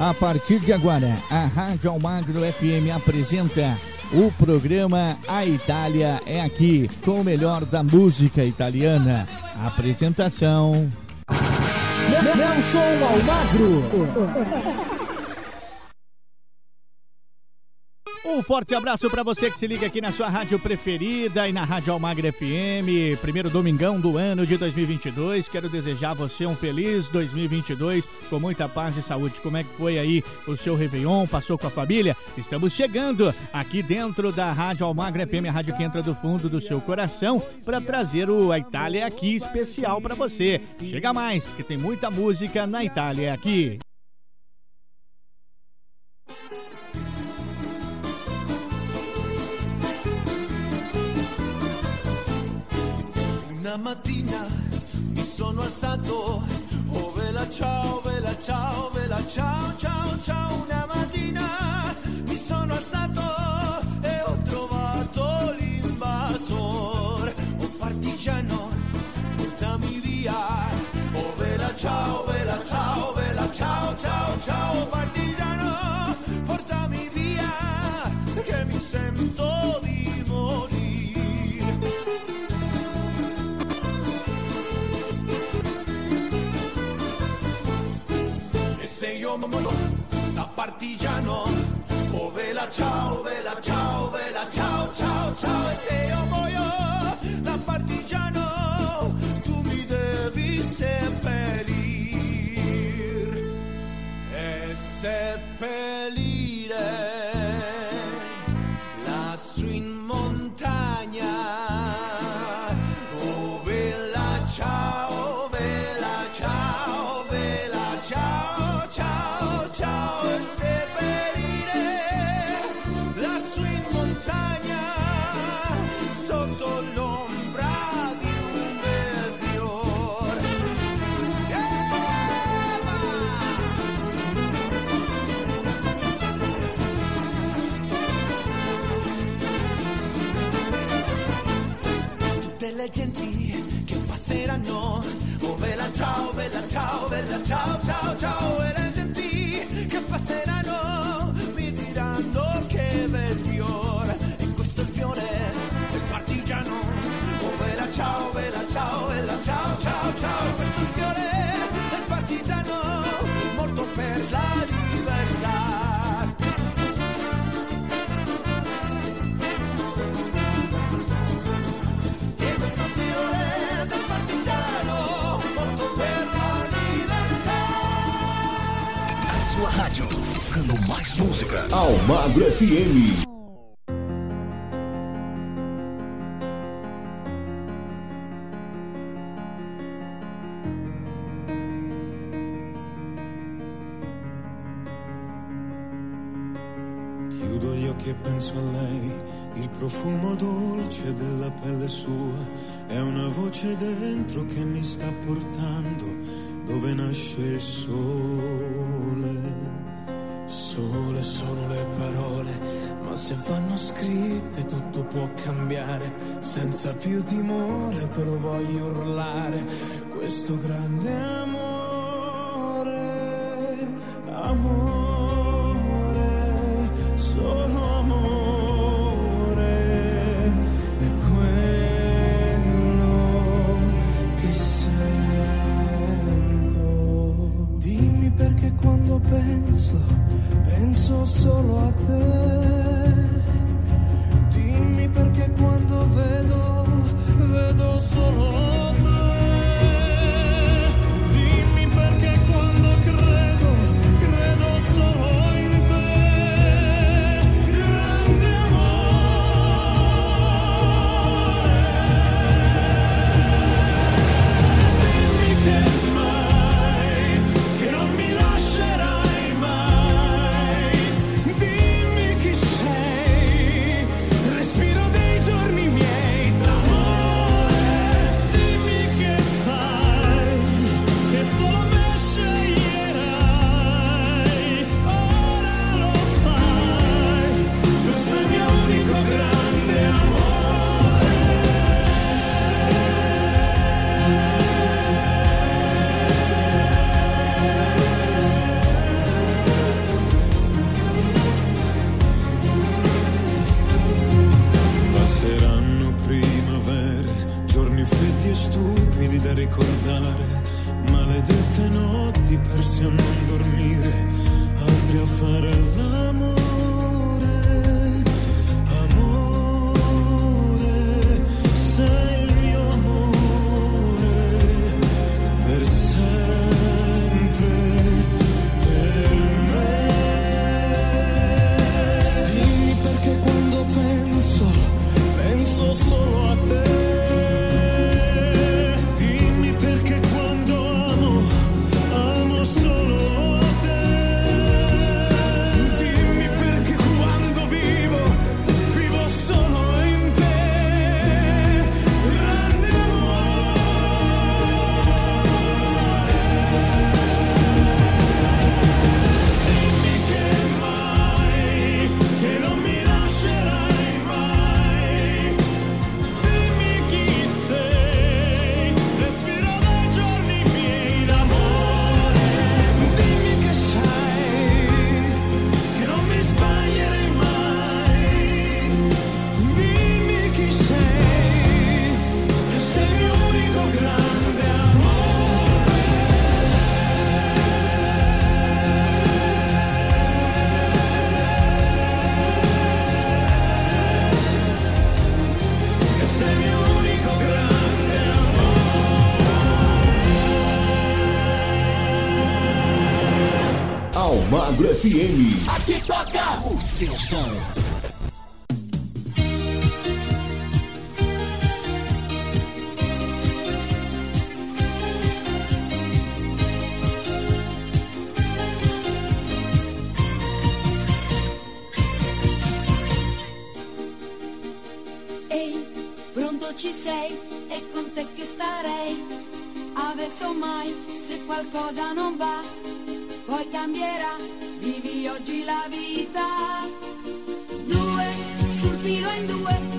A partir de agora, a Rádio Almagro FM apresenta o programa A Itália é Aqui, com o melhor da música italiana. Apresentação. Nelson Almagro. Um forte abraço para você que se liga aqui na sua rádio preferida e na Rádio Almagre FM. Primeiro domingão do ano de 2022. Quero desejar a você um feliz 2022 com muita paz e saúde. Como é que foi aí o seu Réveillon? Passou com a família? Estamos chegando aqui dentro da Rádio Almagre FM, a rádio que entra do fundo do seu coração, para trazer o A Itália aqui especial para você. Chega mais, porque tem muita música na Itália aqui. Mattina mi sono alzato, oh vela ciao, vela ciao, vela ciao, ciao, ciao. Una mattina partigiano, oh vela ciao, vela ciao, vela ciao, ciao, ciao. E se io muoio passeranno. Oh bella ciao, bella ciao, bella ciao, ciao, ciao. E le genti che passeranno rádio, tocando mais música. Almagro FM. Chiudo gli occhi e penso a lei, il profumo dolce della pelle sua, è una voce dentro che mi sta portando dove nasce il sole. Se vanno scritte tutto può cambiare. Senza più timore te lo voglio urlare. Questo grande amore, amore, FM. Aqui toca o seu som. when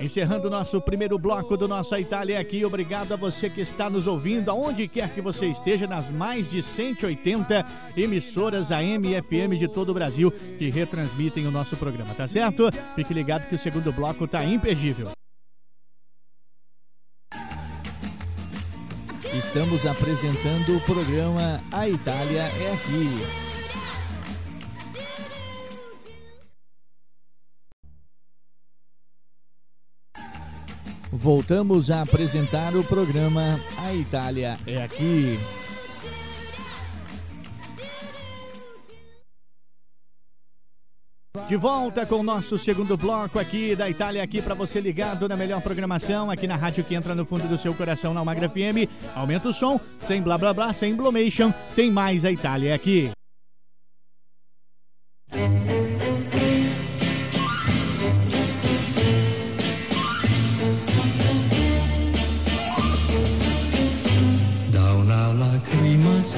Encerrando nosso primeiro bloco do Nossa Itália aqui, obrigado a você que está nos ouvindo, aonde quer que você esteja, nas mais de 180 emissoras AM e FM de todo o Brasil que retransmitem o nosso programa, tá certo? Fique ligado que o segundo bloco tá imperdível. Estamos apresentando o programa A Itália é Aqui. Voltamos a apresentar o programa A Itália é Aqui. De volta com o nosso segundo bloco aqui da Itália, aqui para você ligado na melhor programação, aqui na rádio que entra no fundo do seu coração, na Almagra FM. Aumenta o som, sem blá blá blá, sem blomation, tem mais a Itália aqui.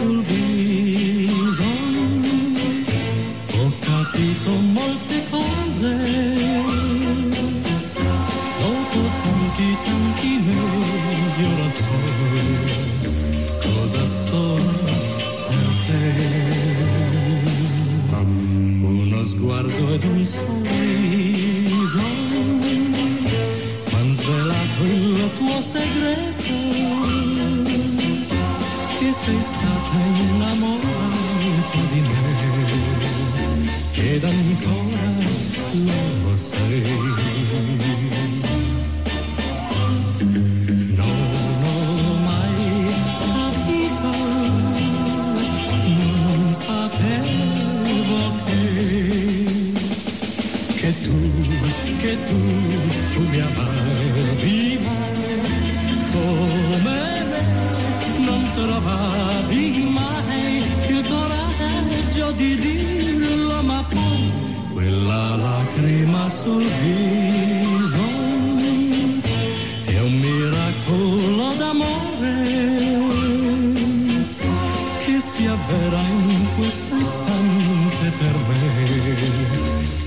Viso ho capito molte cose. Dopo tanti tanti mesi ora so cosa sono per te. Uno sguardo ed un sorriso m'han svelato il tuo segreto che sei stata playing. Viso è un miracolo d'amore che si avvera in questo istante per me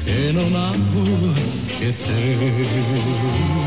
e non amo che te.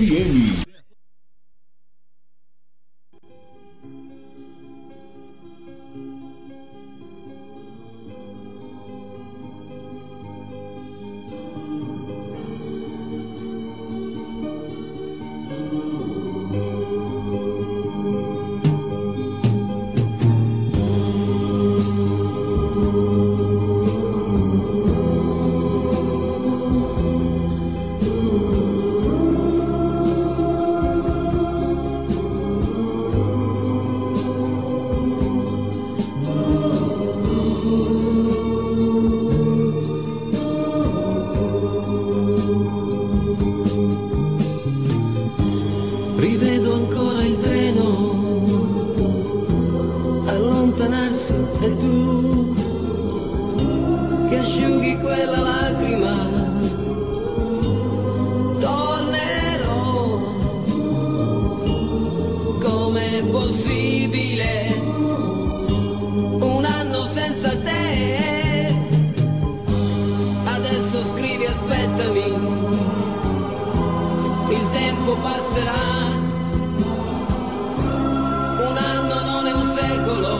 FM. impossibile, un anno senza te. Adesso scrivi aspettami, il tempo passerà. Un anno non è un secolo.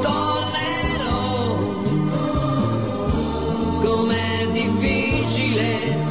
Tornerò, com'è difficile.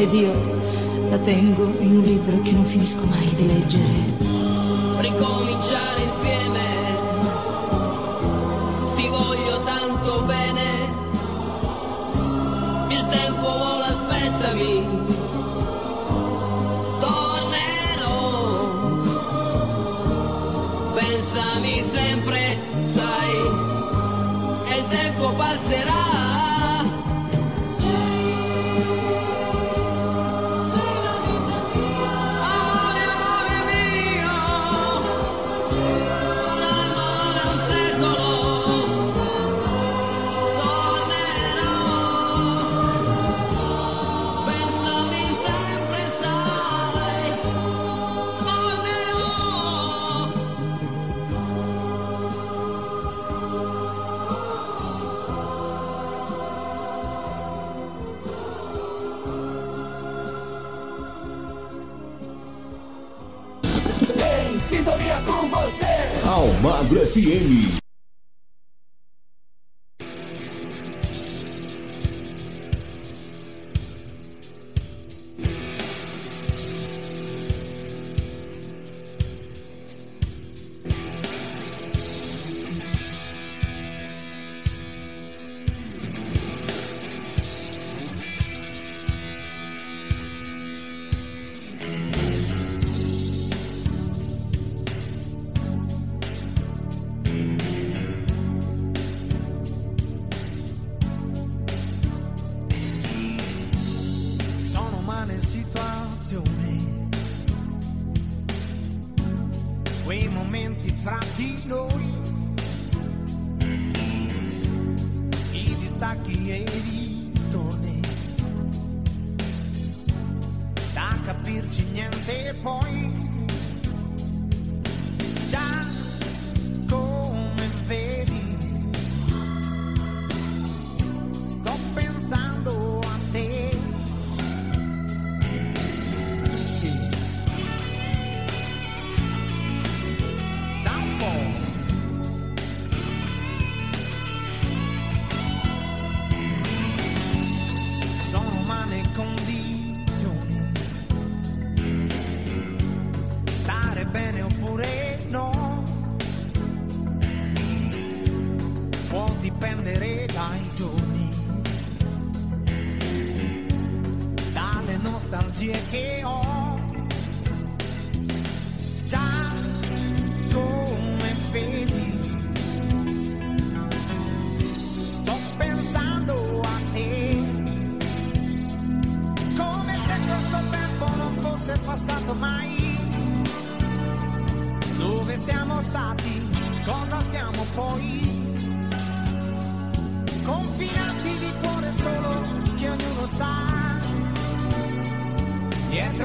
ed io la tengo in un libro che non finisco mai di leggere. Ricominciare insieme. FM.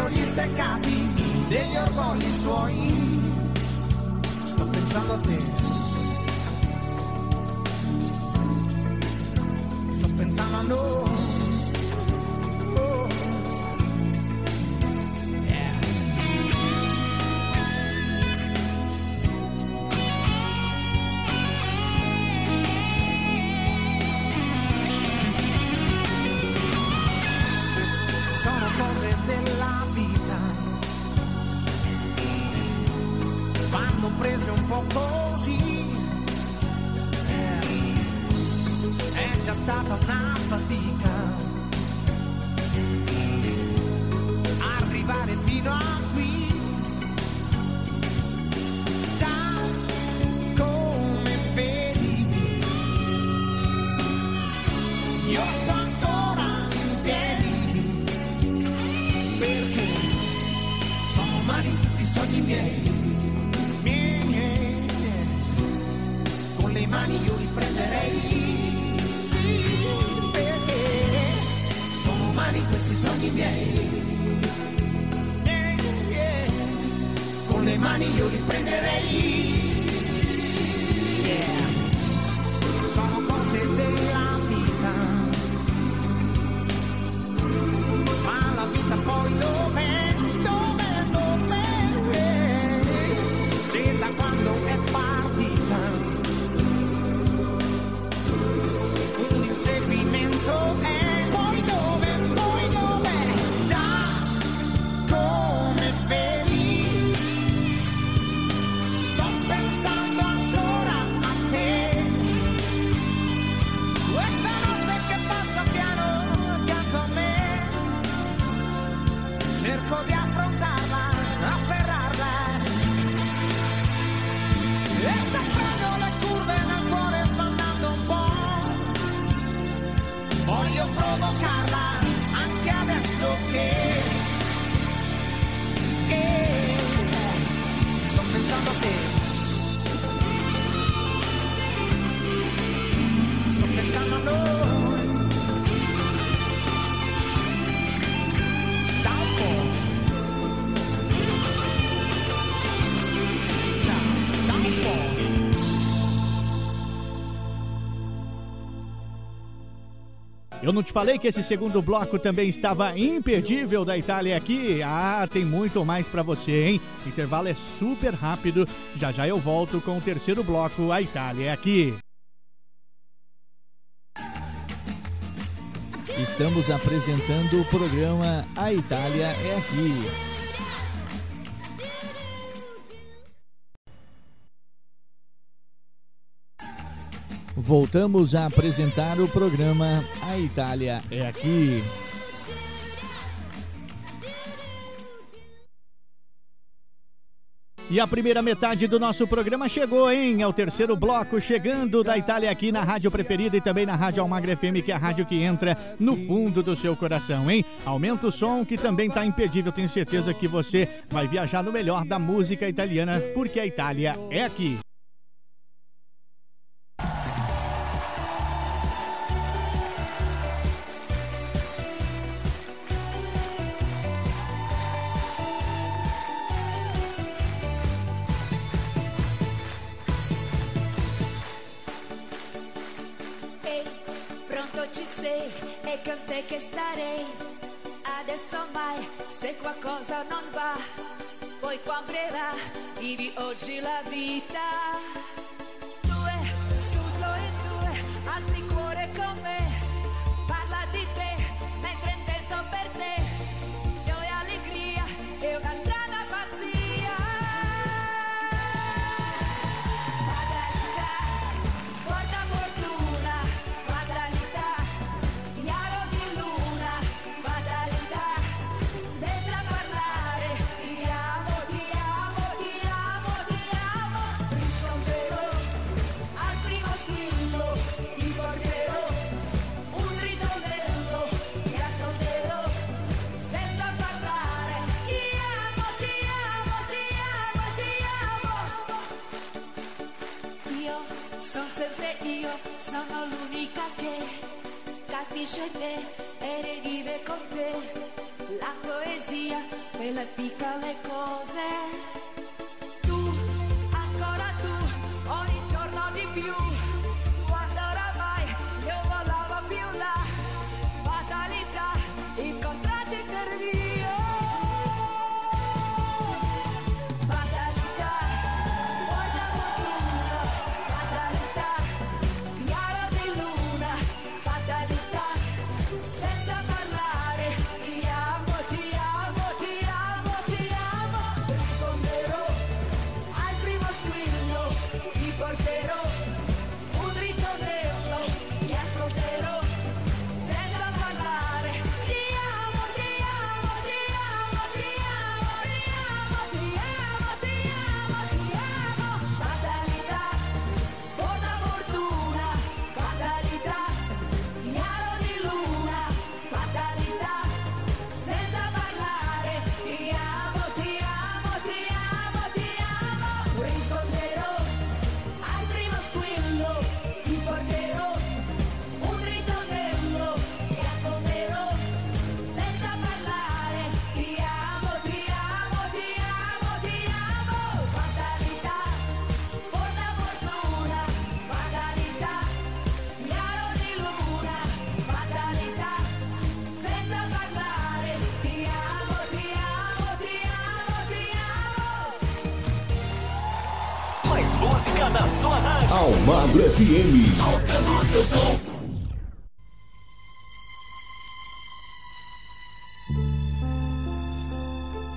fiori steccati degli orgogli suoi. Sto pensando a te. Eu não te falei que esse segundo bloco também estava imperdível da Itália aqui? Ah, tem muito mais pra você, hein? Intervalo é super rápido. Já já eu volto com o terceiro bloco. A Itália é aqui. Estamos apresentando o programa A Itália é Aqui. Voltamos a apresentar o programa A Itália é Aqui. E a primeira metade do nosso programa chegou, hein? É o terceiro bloco chegando da Itália aqui na rádio preferida e também na Rádio Almagra FM, que é a rádio que entra no fundo do seu coração, hein? Aumenta o som que também tá imperdível. Tenho certeza que você vai viajar no melhor da música italiana, porque a Itália é aqui. Te che starei. Adesso mai, se qualcosa non va, poi cambierà, vivi oggi la vita. Due, su due, due, altri cuore con me. Sono sempre io, sono l'unica che capisce te e rivive con te la poesia, quelle piccole cose. Almagro FM. Tocando o seu som.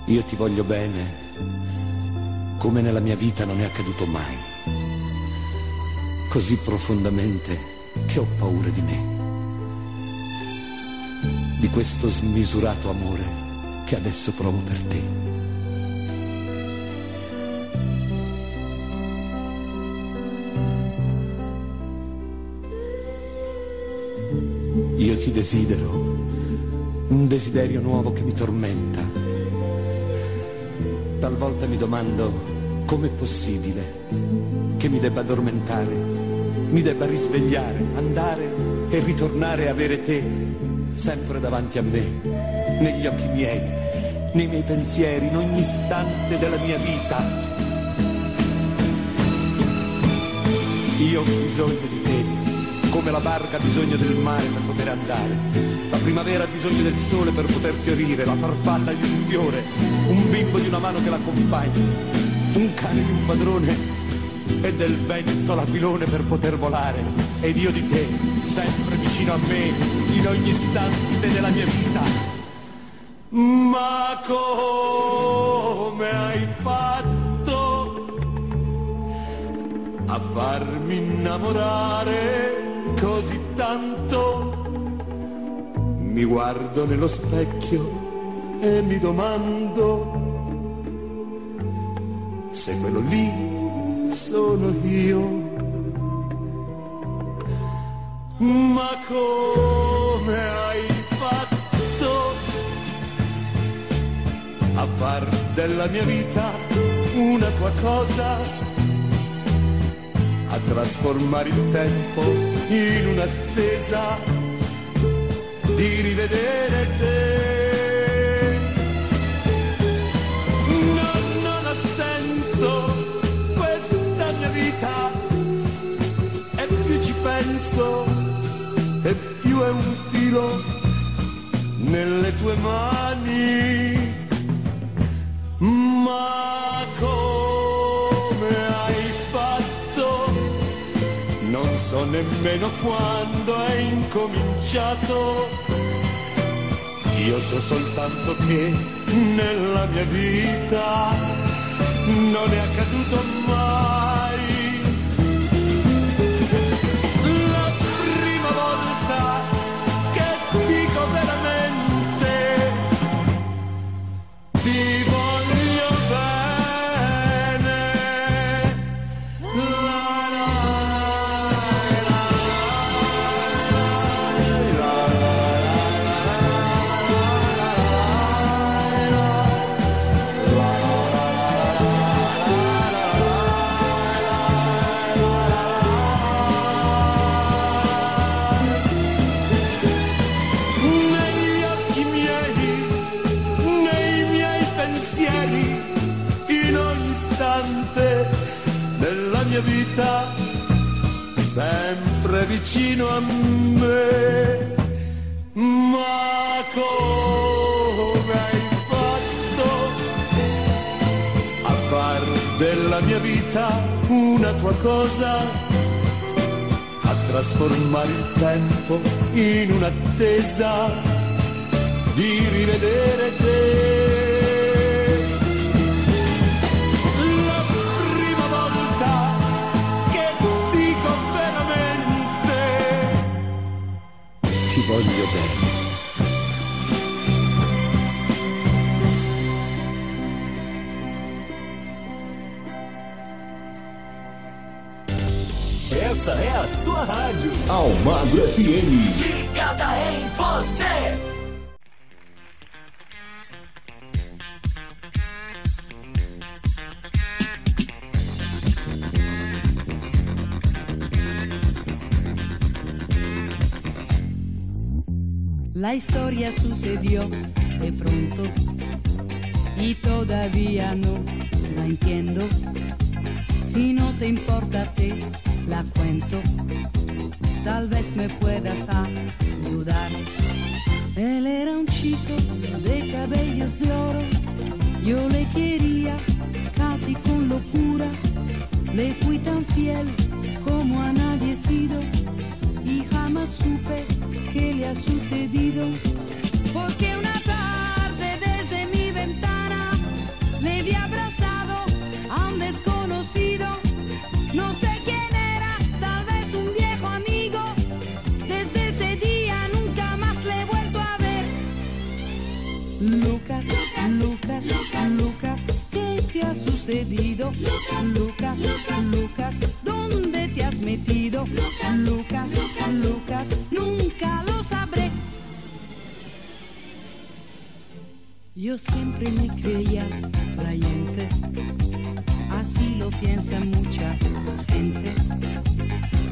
Io ti voglio bene come nella mia vita non è accaduto mai. Così profondamente che ho paura di me. Di questo smisurato amore che adesso provo per te. Ti desidero, un desiderio nuovo che mi tormenta. Talvolta mi domando com'è possibile che mi debba addormentare, mi debba risvegliare, andare e ritornare a avere te sempre davanti a me, negli occhi miei, nei miei pensieri, in ogni istante della mia vita. Io ho bisogno di te, come la barca ha bisogno del mare per poter andare. La primavera ha bisogno del sole per poter fiorire, la farfalla di un fiore, un bimbo di una mano che l'accompagna, un cane di un padrone e del vento l'aquilone per poter volare. Ed io di te, sempre vicino a me, in ogni istante della mia vita. Ma come hai fatto a farmi innamorare così tanto? Mi guardo nello specchio e mi domando se quello lì sono io. Ma come hai fatto a far della mia vita una tua cosa? A trasformare il tempo in un'attesa di rivedere te. No, non ha senso questa mia vita e più ci penso e più è un filo nelle tue mani. Ma so nemmeno quando è incominciato. Io so soltanto che nella mia vita non è accaduto mai. Vicino a me. Ma come hai fatto a far della mia vita una tua cosa? a trasformare il tempo in un'attesa di rivedere te. Voglio bene. Essa é a sua rádio. Almagro FM. Ligada em La historia sucedió de pronto. Y todavía no la entiendo. Si no te importa te la cuento, tal vez me puedas ayudar. Él era un chico de cabellos de oro, yo le quería casi con locura, le fui tan fiel como a nadie sido. Y jamás supe qué le ha sucedido. Porque una tarde desde mi ventana le vi abrazado a un desconocido. No sé quién era, tal vez un viejo amigo. Desde ese día nunca más le he vuelto a ver. Lucas, Lucas, Lucas, ¿qué te ha sucedido? Lucas, Lucas, ¿dónde te has metido? Lucas, Lucas, nunca Yo siempre me creía creyente, así lo piensa mucha gente.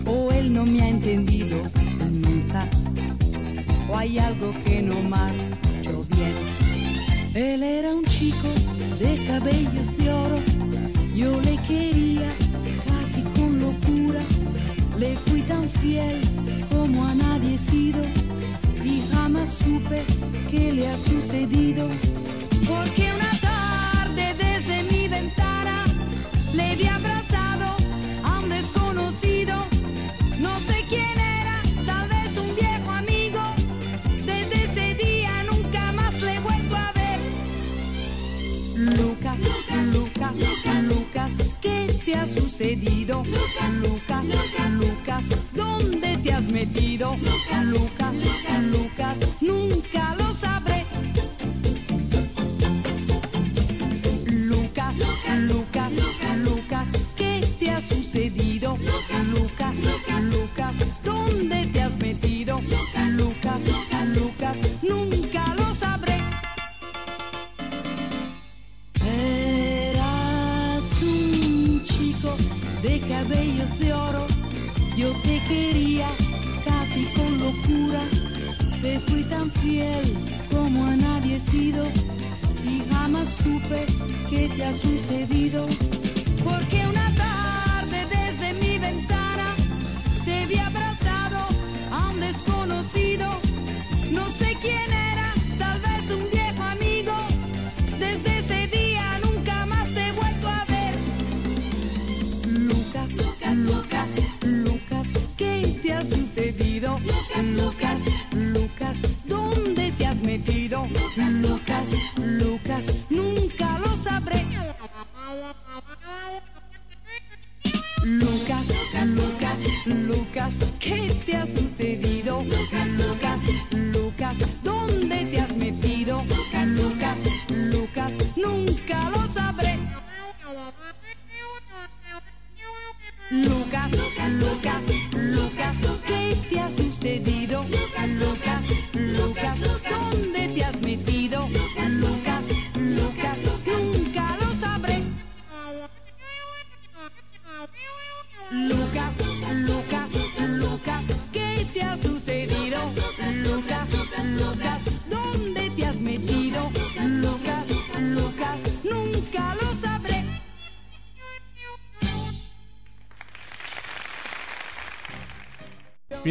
O él no me ha entendido nunca, o hay algo que no marchó bien. Él era un chico de cabellos de oro, yo le quería casi con locura, le fui tan fiel supe qué le ha sucedido. Porque una tarde desde mi ventana le vi abrazado a un desconocido. No sé quién era, tal vez un viejo amigo. Desde ese día nunca más le he vuelto a ver. Lucas, Lucas, Lucas, ¿qué te ha sucedido? Lucas, Lucas, ¿dónde te has metido? Lucas, Lucas, nunca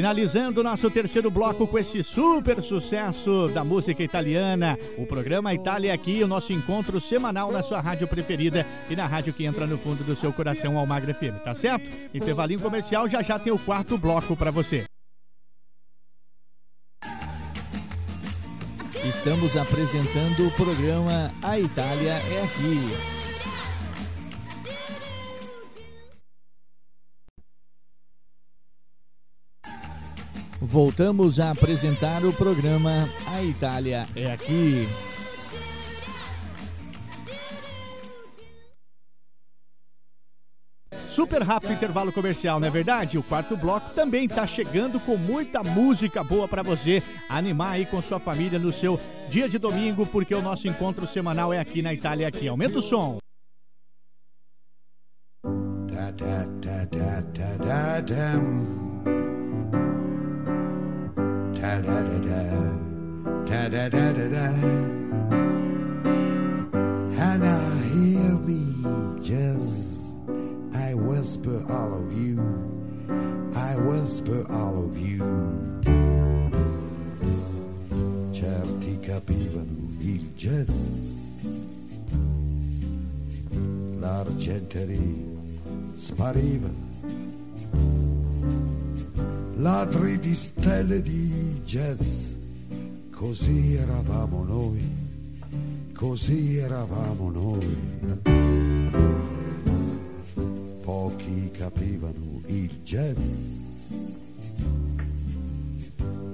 Finalizando nosso terceiro bloco com esse super sucesso da música italiana, o programa Itália aqui, o nosso encontro semanal na sua rádio preferida e na rádio que entra no fundo do seu coração, Almagra FM, tá certo? Intervalinho comercial, já já tem o quarto bloco para você. Estamos apresentando o programa A Itália é Aqui. Voltamos a apresentar o programa A Itália é Aqui. Super rápido intervalo comercial, não é verdade? O quarto bloco também tá chegando com muita música boa para você animar aí com sua família no seu dia de domingo, porque o nosso encontro semanal é aqui na Itália aqui. Aumenta o som. Da da da da da da ta da da da, ta da da da da. And I hear me just, I whisper all of you, I whisper all of you. Certi capivano il jazz, l'argenteria spariva. Ladri di stelle di jazz. Così eravamo noi, così eravamo noi. Pochi capivano il jazz.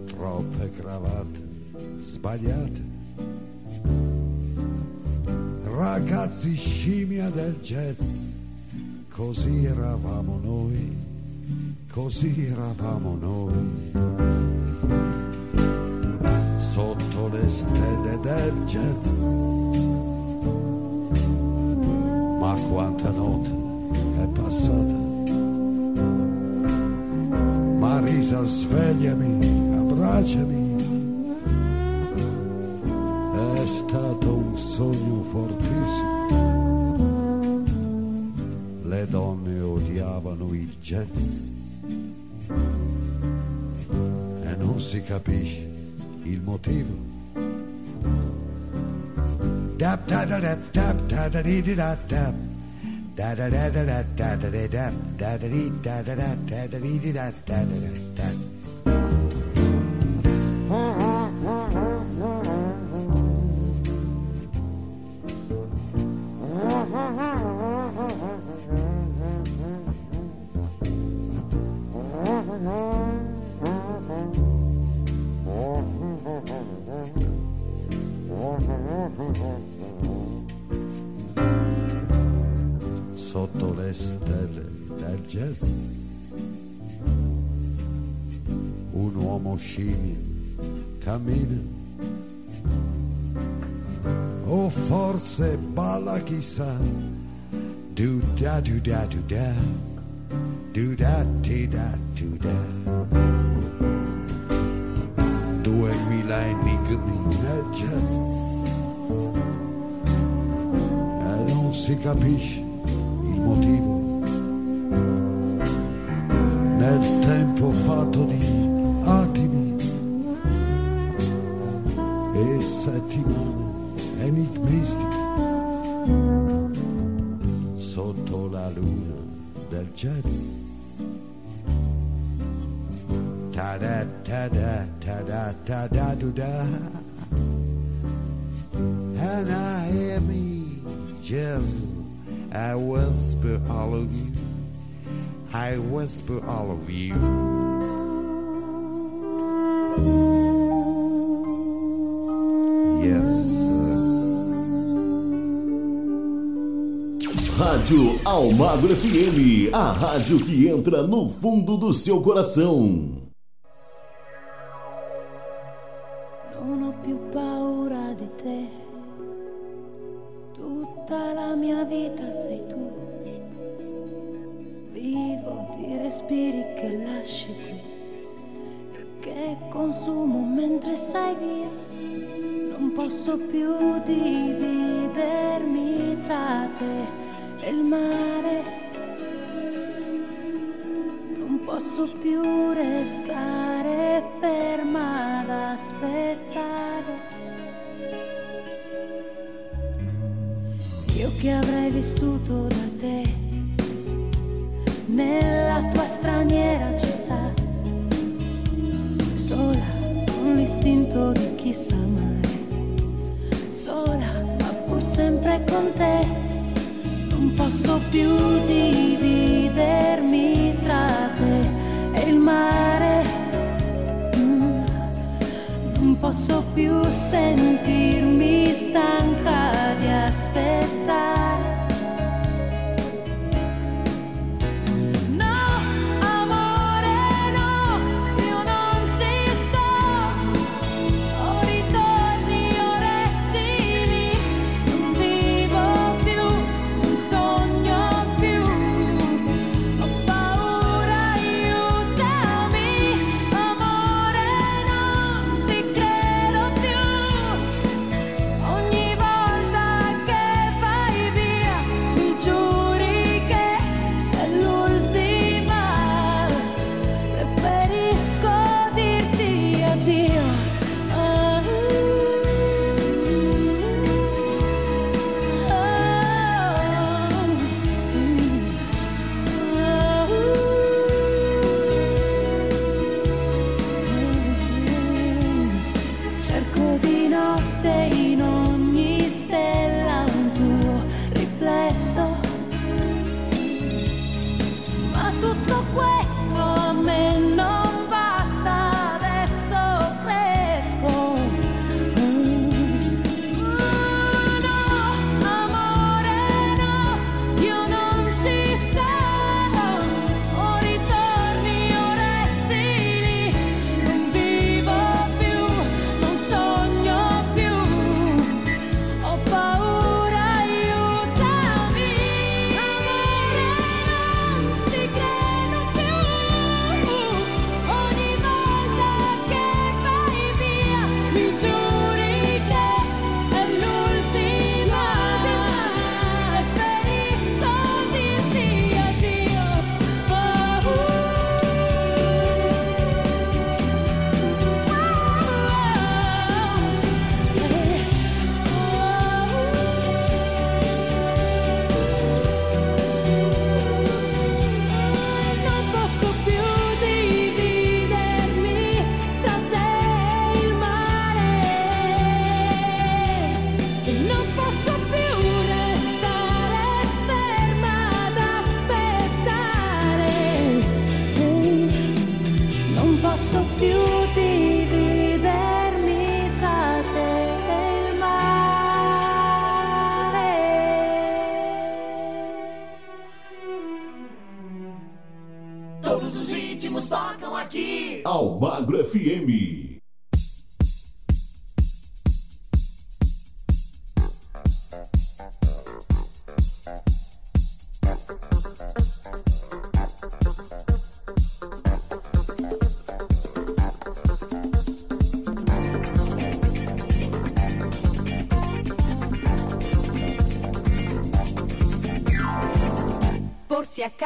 Troppe cravatte sbagliate. Ragazzi scimmia del jazz, così eravamo noi, così eravamo noi. Sotto le stelle del jazz. Ma quanta notte è passata. Marisa, svegliami, abbracciami. È stato un sogno fortissimo. Le donne odiavano il jazz. Non si capisce il motivo. Dap da da dap dap da da dee dee da dap. Da da da da da da da da da da da da da da da da da da da da. sa. Do da do da do da. Do da ti da do da. Do e mi la e mi gu mi I don't see capisce whisper all of you Yes Rádio Almagro FM, a rádio que entra no fundo do seu coração. Non ho Di respiri che lasci qui. Che consumo mentre sei via. Non posso più dividermi tra te e il mare. Non posso più restare ferma ad aspettare. Io che avrei vissuto da te nella tua straniera città, sola con l'istinto di chi sa amare, sola ma pur sempre con te. Non posso più dividermi tra te e il mare. Mm. Non posso più sentirmi stanca di aspettare.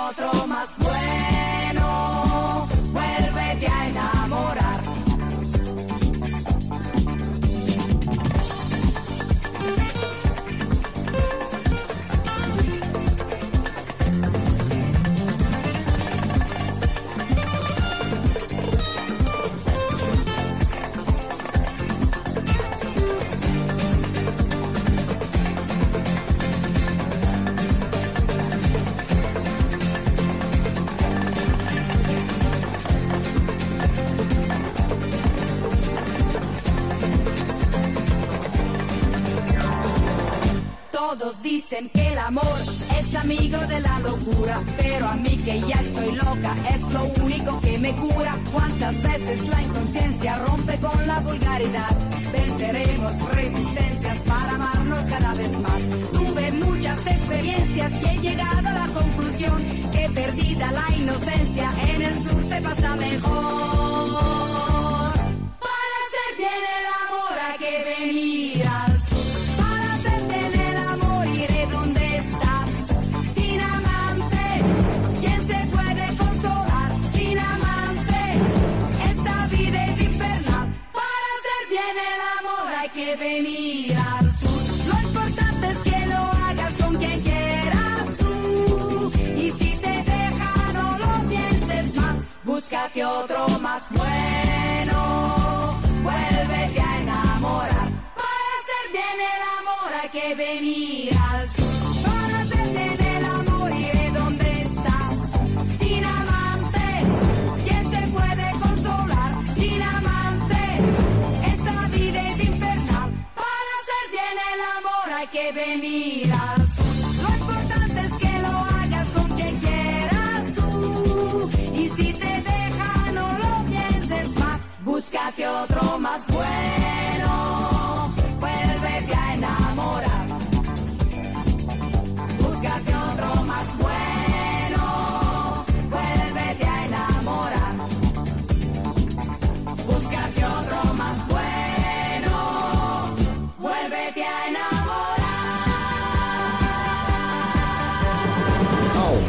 nosotros.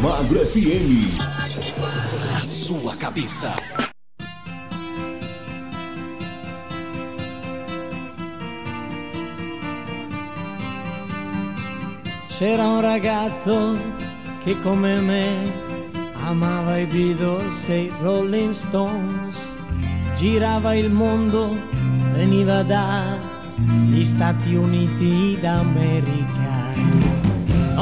Almagro FM. A sua cabeça. C'era un ragazzo che come me amava i Beatles e i Rolling Stones, girava il mondo, veniva dagli Stati Uniti d'America.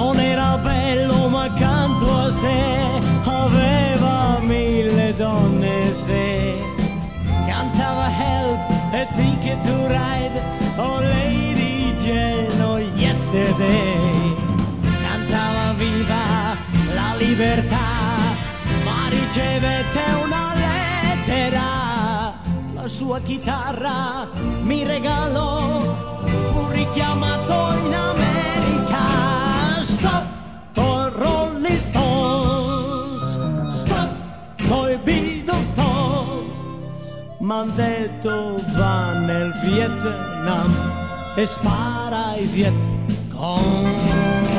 Non era bello ma accanto a sé aveva mille donne se cantava Help e Ticket to Ride, oh Lady Jane, oh Yesterday cantava viva la libertà, ma ricevette una lettera. La sua chitarra mi regalò, fu richiamato in America. listos, stop, prohibidos dos. Mandato va nel Vietnam, es para y Vietcong.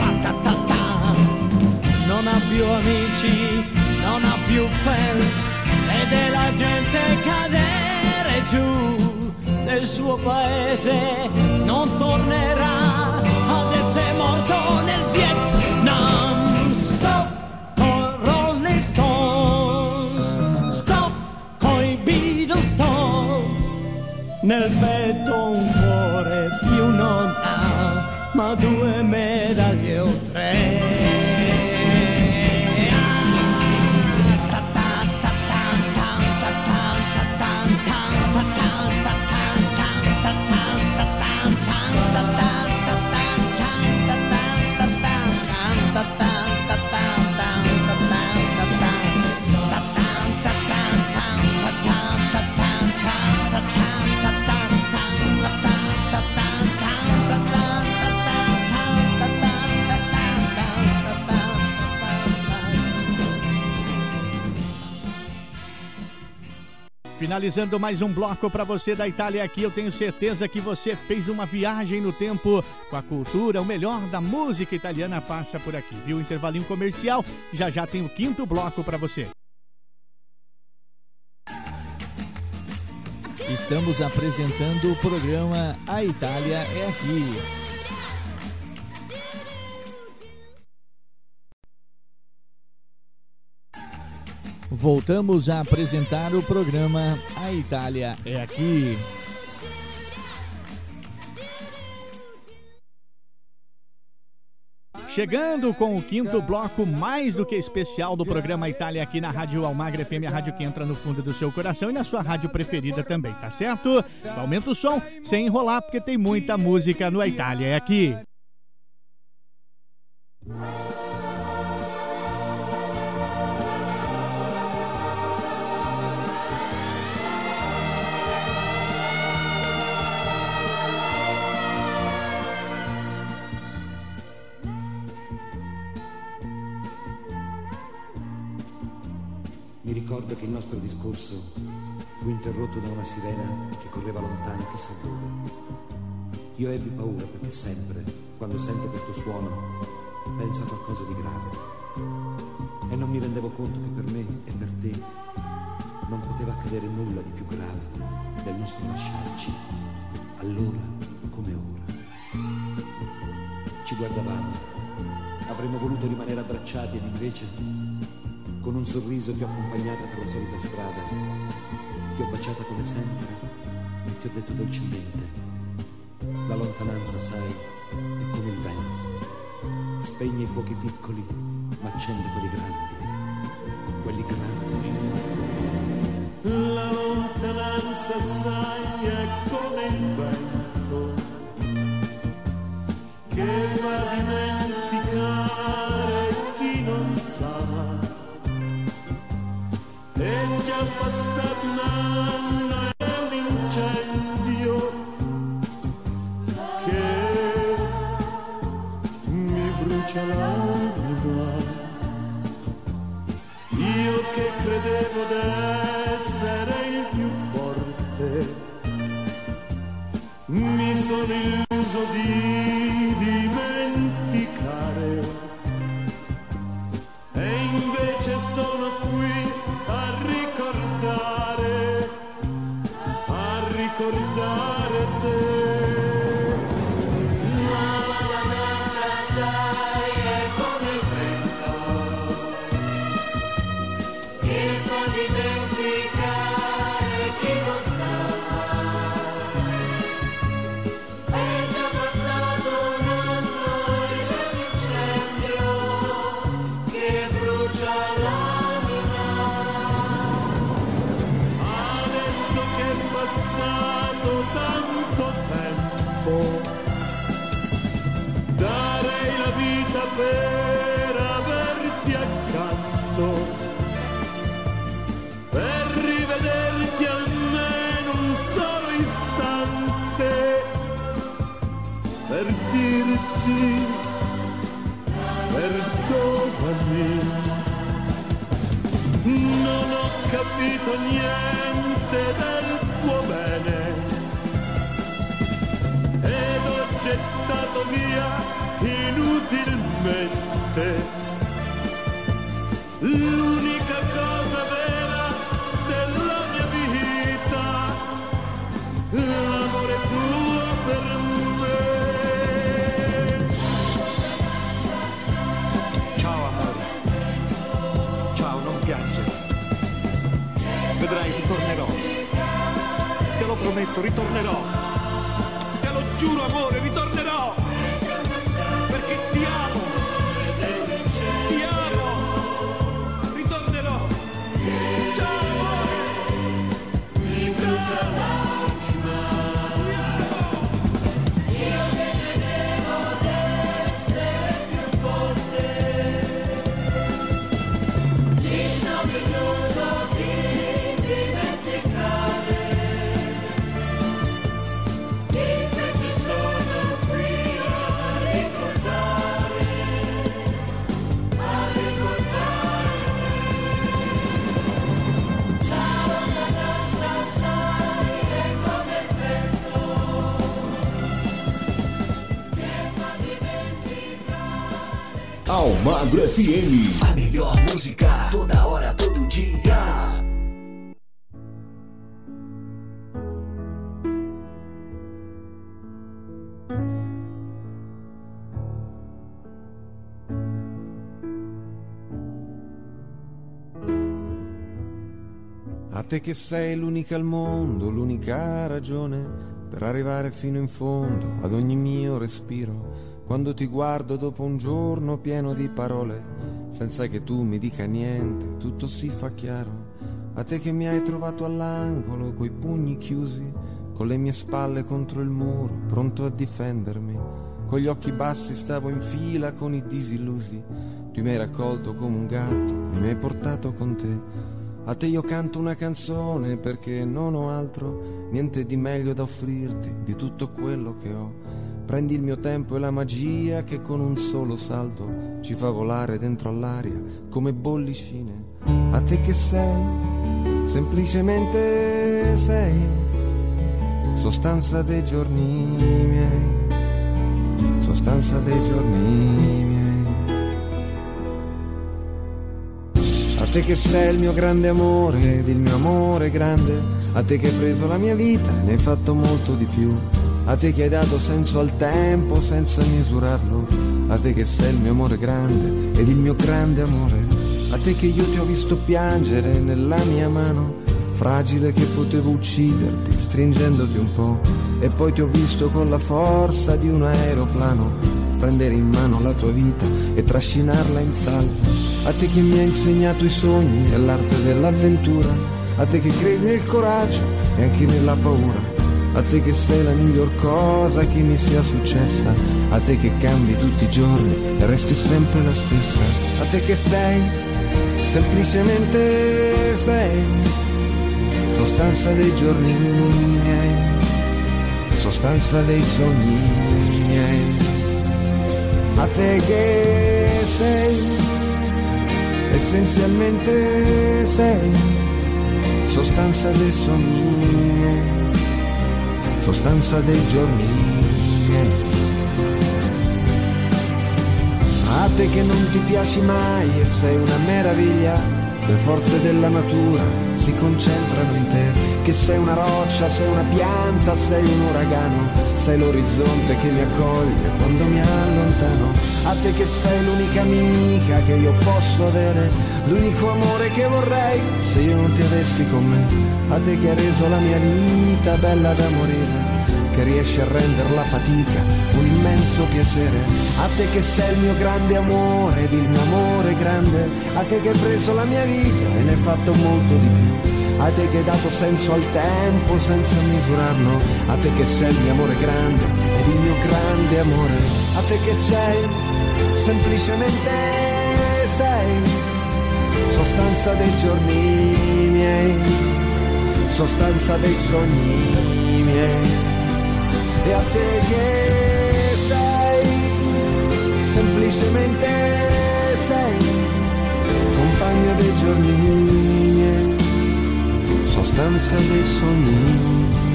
Non ha più amici, non ha più fans, vede la gente cadere giù nel suo paese, non tornerà ad essere morto nel Vietnam. Stop con Rolling Stones, stop coi Beatles, stop nel petto un cuore più non ha, ma due medaglie Finalizando mais um bloco para você da Itália aqui, eu tenho certeza que você fez uma viagem no tempo com a cultura, o melhor da música italiana passa por aqui, viu? Intervalinho comercial, já já tem o quinto bloco para você. Estamos apresentando o programa A Itália é Aqui. Voltamos a apresentar o programa A Itália é Aqui. Chegando com o quinto bloco mais do que especial do programa Itália aqui na Rádio Almagra FM, a rádio que entra no fundo do seu coração e na sua rádio preferida também, tá certo? Aumenta o som sem enrolar porque tem muita música no Itália é aqui. Mi ricordo che il nostro discorso fu interrotto da una sirena che correva lontano chissà dove. Io ebbi paura perché sempre, quando sento questo suono, penso a qualcosa di grave. E non mi rendevo conto che per me e per te non poteva accadere nulla di più grave del nostro lasciarci, allora come ora. Ci guardavamo, avremmo voluto rimanere abbracciati ed invece con un sorriso ti ho accompagnata per la solita strada, ti ho baciata come sempre e ti ho detto dolcemente, la lontananza, sai, è come il vento, spegne i fuochi piccoli, ma accende quelli grandi, quelli grandi. La lontananza, sai, è come il vento capito niente del tuo bene. Ed ho gettato via inutilmente Vedrai, ritornerò. Te lo prometto, ritornerò. Te lo giuro, amore, ritornerò. FM. A melhor música, toda hora, todo dia. A te che sei l'unica al mondo, l'unica ragione per arrivare fino in fondo ad ogni mio respiro. Quando ti guardo dopo un giorno pieno di parole, senza che tu mi dica niente, tutto si fa chiaro. A te che mi hai trovato all'angolo, coi pugni chiusi, con le mie spalle contro il muro, pronto a difendermi. Con gli occhi bassi stavo in fila con i disillusi. Tu mi hai raccolto come un gatto e mi hai portato con te. A te io canto una canzone perché non ho altro, niente di meglio da offrirti di tutto quello che ho. Prendi il mio tempo e la magia che con un solo salto ci fa volare dentro all'aria come bollicine. A te che sei, semplicemente sei, sostanza dei giorni miei, sostanza dei giorni miei. A te che sei il mio grande amore ed il mio amore grande, a te che hai preso la mia vita e ne hai fatto molto di più, a te che hai dato senso al tempo senza misurarlo, a te che sei il mio amore grande ed il mio grande amore, a te che io ti ho visto piangere nella mia mano, fragile che potevo ucciderti stringendoti un po', e poi ti ho visto con la forza di un aeroplano. Prendere in mano la tua vita e trascinarla in salvo. A te che mi hai insegnato i sogni e l'arte dell'avventura, a te che credi nel coraggio e anche nella paura, a te che sei la miglior cosa che mi sia successa, a te che cambi tutti i giorni e resti sempre la stessa, a te che sei, semplicemente sei, sostanza dei giorni miei, sostanza dei sogni miei. A te che sei, essenzialmente sei, sostanza dei sogni miei, sostanza dei giorni miei. A te che non ti piaci mai e sei una meraviglia, le forze della natura si concentrano in te, che sei una roccia, sei una pianta, sei un uragano, sei l'orizzonte che mi accoglie quando mi allontano. A te che sei l'unica amica che io posso avere, l'unico amore che vorrei se io non ti avessi con me. A te che hai reso la mia vita bella da morire che riesci a rendere la fatica un immenso piacere. A te che sei il mio grande amore ed il mio amore grande, a te che hai preso la mia vita e ne hai fatto molto di più. A te che hai dato senso al tempo senza misurarlo, a te che sei il mio amore grande ed il mio grande amore, a te che sei semplicemente sei sostanza dei giorni miei, sostanza dei sogni miei. E a te che sei? Semplicemente sei. Compagna dei giorni miei, sostanza dei sogni.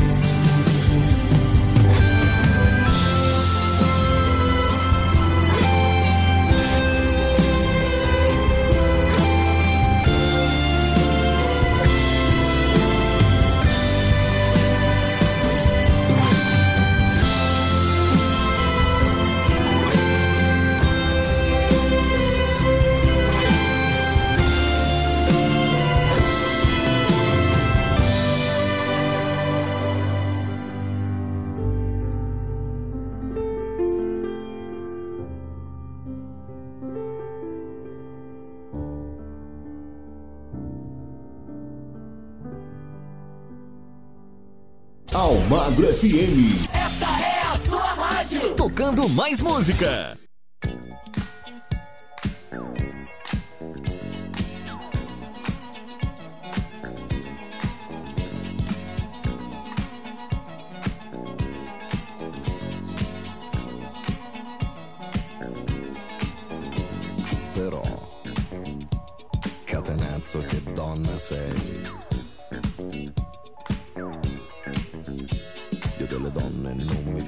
Almagro FM. Esta é a sua rádio. Tocando mais música. Però, catenazzo che donna sei.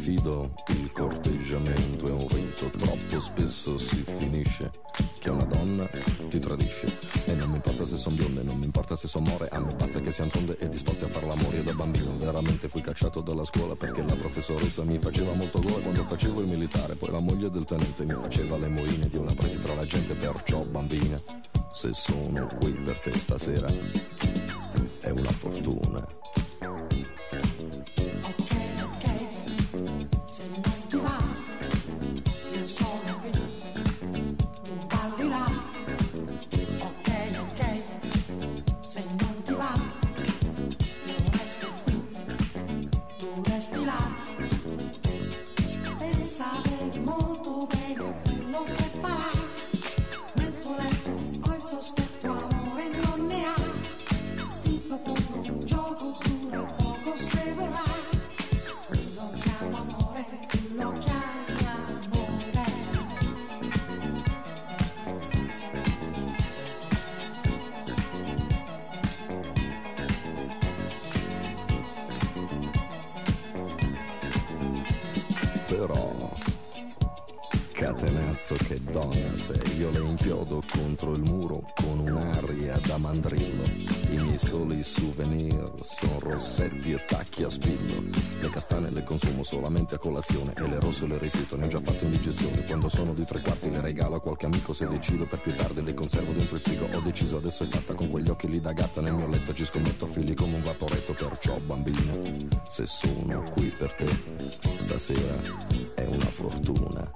Fido, il corteggiamento è un rito, troppo spesso si finisce che una donna ti tradisce. E non mi importa se son bionde, non mi importa se son more, a me basta che siano tonde e disposti a far l'amore. Da bambino veramente fui cacciato dalla scuola perché la professoressa mi faceva molto gola quando facevo il militare, poi la moglie del tenente mi faceva le moine ed io la presi tra la gente, perciò bambina, se sono qui per te stasera è una fortuna. Contro il muro con un'aria da mandrillo. I miei soli souvenir sono rossetti e tacchi a spillo. Le castane le consumo solamente a colazione e le rosse le rifiuto, ne ho già fatto indigestione. Quando sono di tre quarti le regalo a qualche amico se decido per più tardi le conservo dentro il frigo. Ho deciso adesso è fatta con quegli occhi lì da gatta nel mio letto ci scommetto fili come un vaporetto, perciò bambina, se sono qui per te stasera è una fortuna.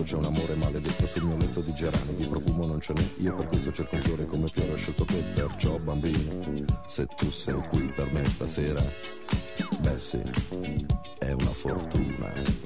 Tratto c'è un amore maledetto sul mio letto di gerani. Di profumo non ce n'è, io per questo cerco un fiore come fiore ho scelto te. Perciò bambino, se tu sei qui per me stasera, beh sì, è una fortuna.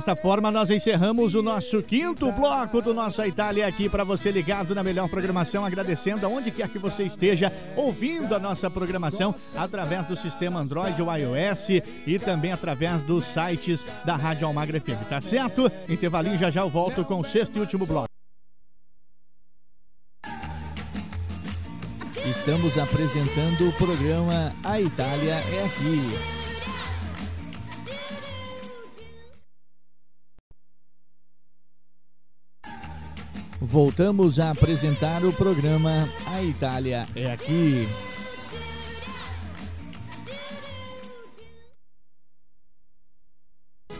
Desta forma nós encerramos o nosso quinto bloco do nossa Itália aqui para você ligado na melhor programação, agradecendo aonde quer que você esteja ouvindo a nossa programação através do sistema Android ou iOS e também através dos sites da Rádio Almagra FM, tá certo? Intervalinho já já eu volto com o sexto e último bloco. Estamos apresentando o programa A Itália é Aqui. Voltamos a apresentar o programa A Itália é Aqui.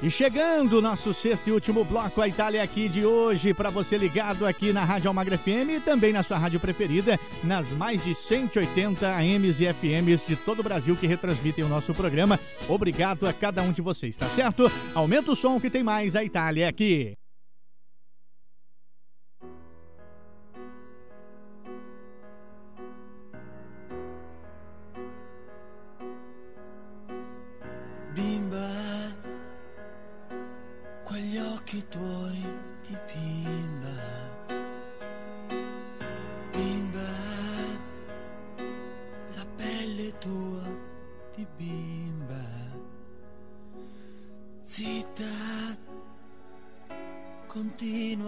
E chegando o nosso sexto e último bloco, a Itália aqui de hoje, para você ligado aqui na Rádio Almagra FM e também na sua rádio preferida, nas mais de 180 AMs e FMs de todo o Brasil que retransmitem o nosso programa. Obrigado a cada um de vocês, tá certo? Aumenta o som que tem mais, a Itália aqui.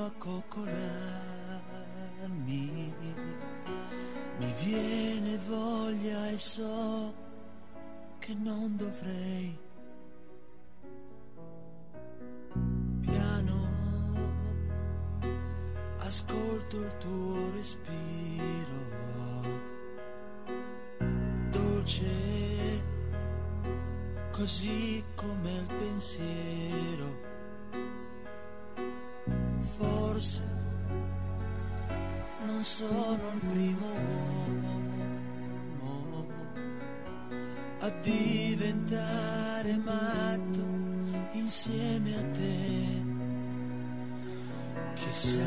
A coccolarmi. Mi viene voglia e so che non dovrei piano ascolto il tuo respiro dolce così come il pensiero forse non sono il primo uomo a diventare matto insieme a te. Chissà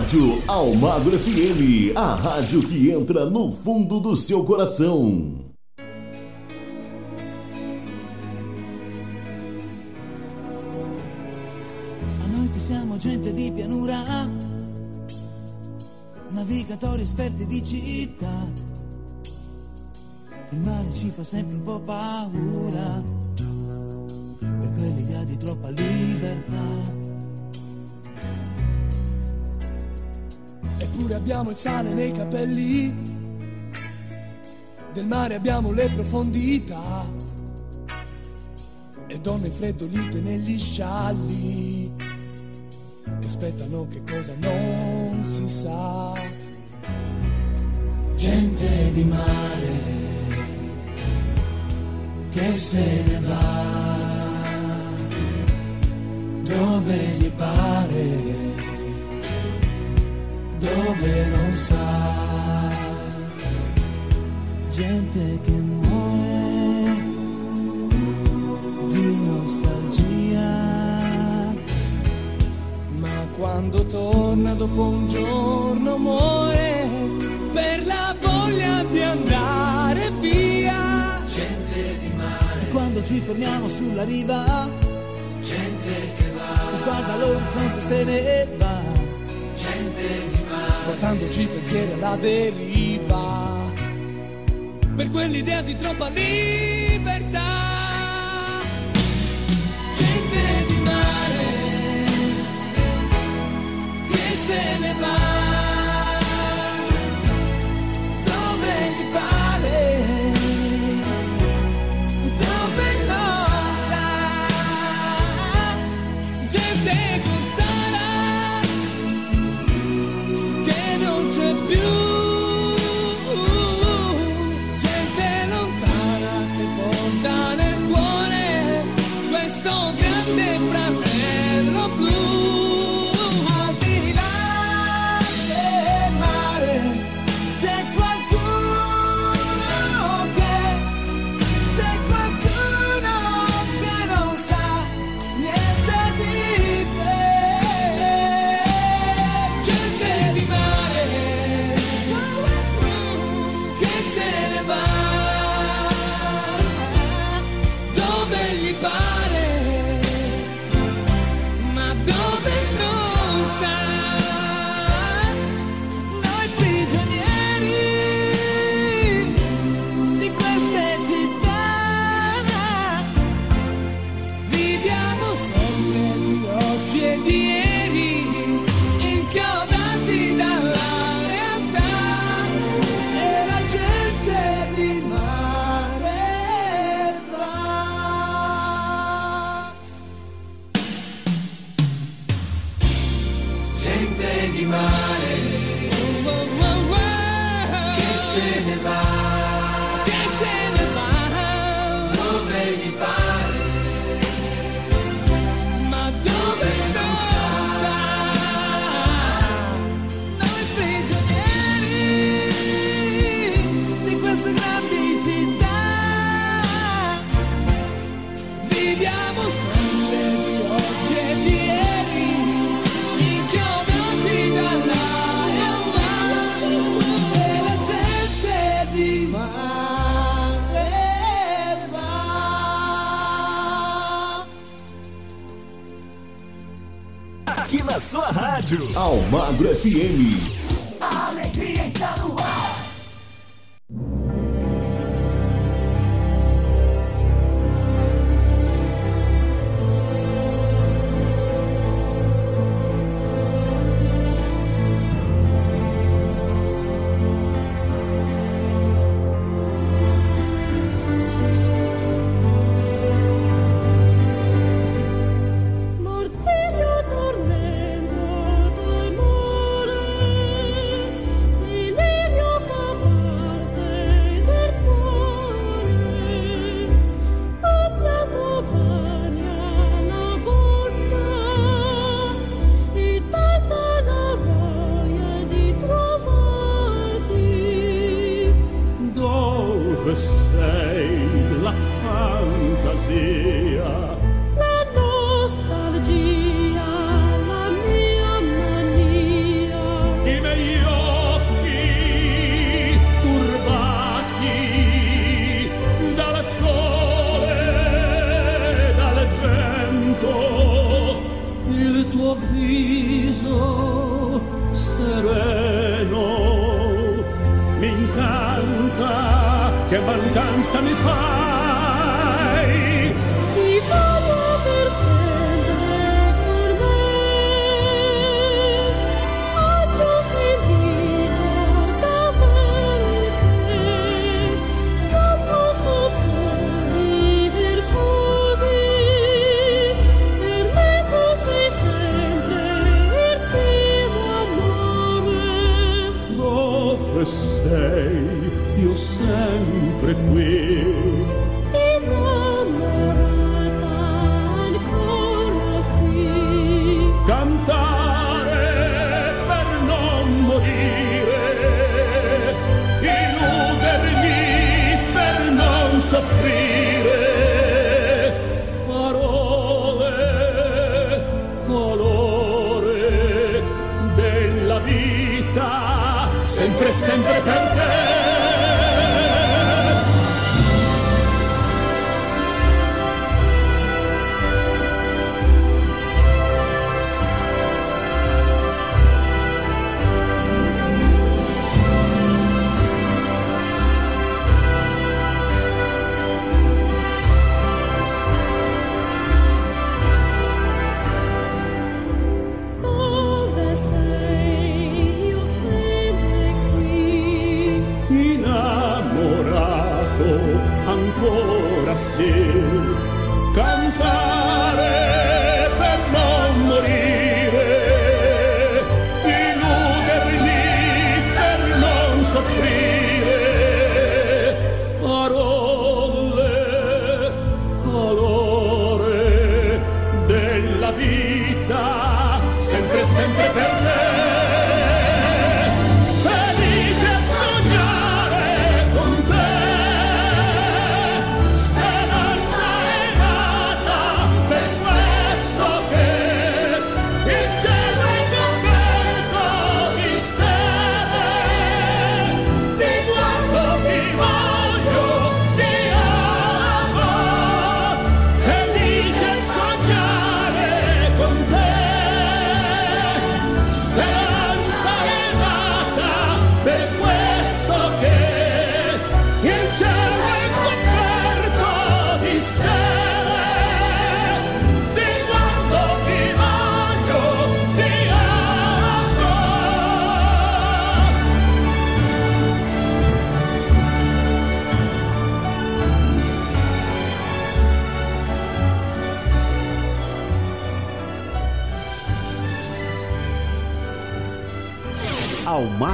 Rádio Almagro FM, a rádio que entra no fundo do seu coração. A noi che siamo gente di pianura, navigatori esperti di città, il mare ci fa sempre abbiamo il sale nei capelli, del mare abbiamo le profondità. E donne freddolite negli scialli che aspettano che cosa non si sa. Gente di mare che se ne va? Dove gli pare, dove non sa. Gente che muore di nostalgia. Ma quando torna dopo un giorno muore per la voglia di andare via. Gente di mare. E quando ci fermiamo sulla riva, gente che va. Sguarda l'orizzonte se ne va. Portandoci pensieri alla deriva. Per quell'idea di troppa libertà. Gente di mare che se ne modo ancora seu cantare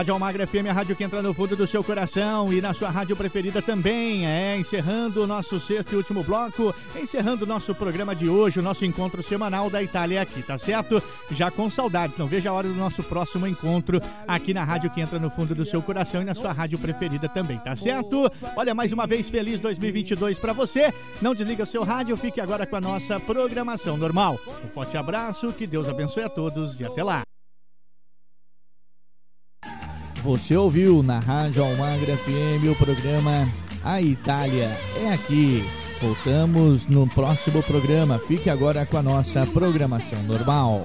Rádio Almagra FM, a rádio que entra no fundo do seu coração e na sua rádio preferida também. É, encerrando o nosso sexto e último bloco, encerrando o nosso programa de hoje, o nosso encontro semanal da Itália aqui, tá certo? Já com saudades, não veja a hora do nosso próximo encontro aqui na rádio que entra no fundo do seu coração e na sua rádio preferida também, tá certo? Olha, mais uma vez, feliz 2022 pra você. Não desliga o seu rádio, fique agora com a nossa programação normal. Um forte abraço, que Deus abençoe a todos e até lá. Você ouviu na Rádio Almagra FM o programa A Itália é aqui. Voltamos no próximo programa. Fique agora com a nossa programação normal.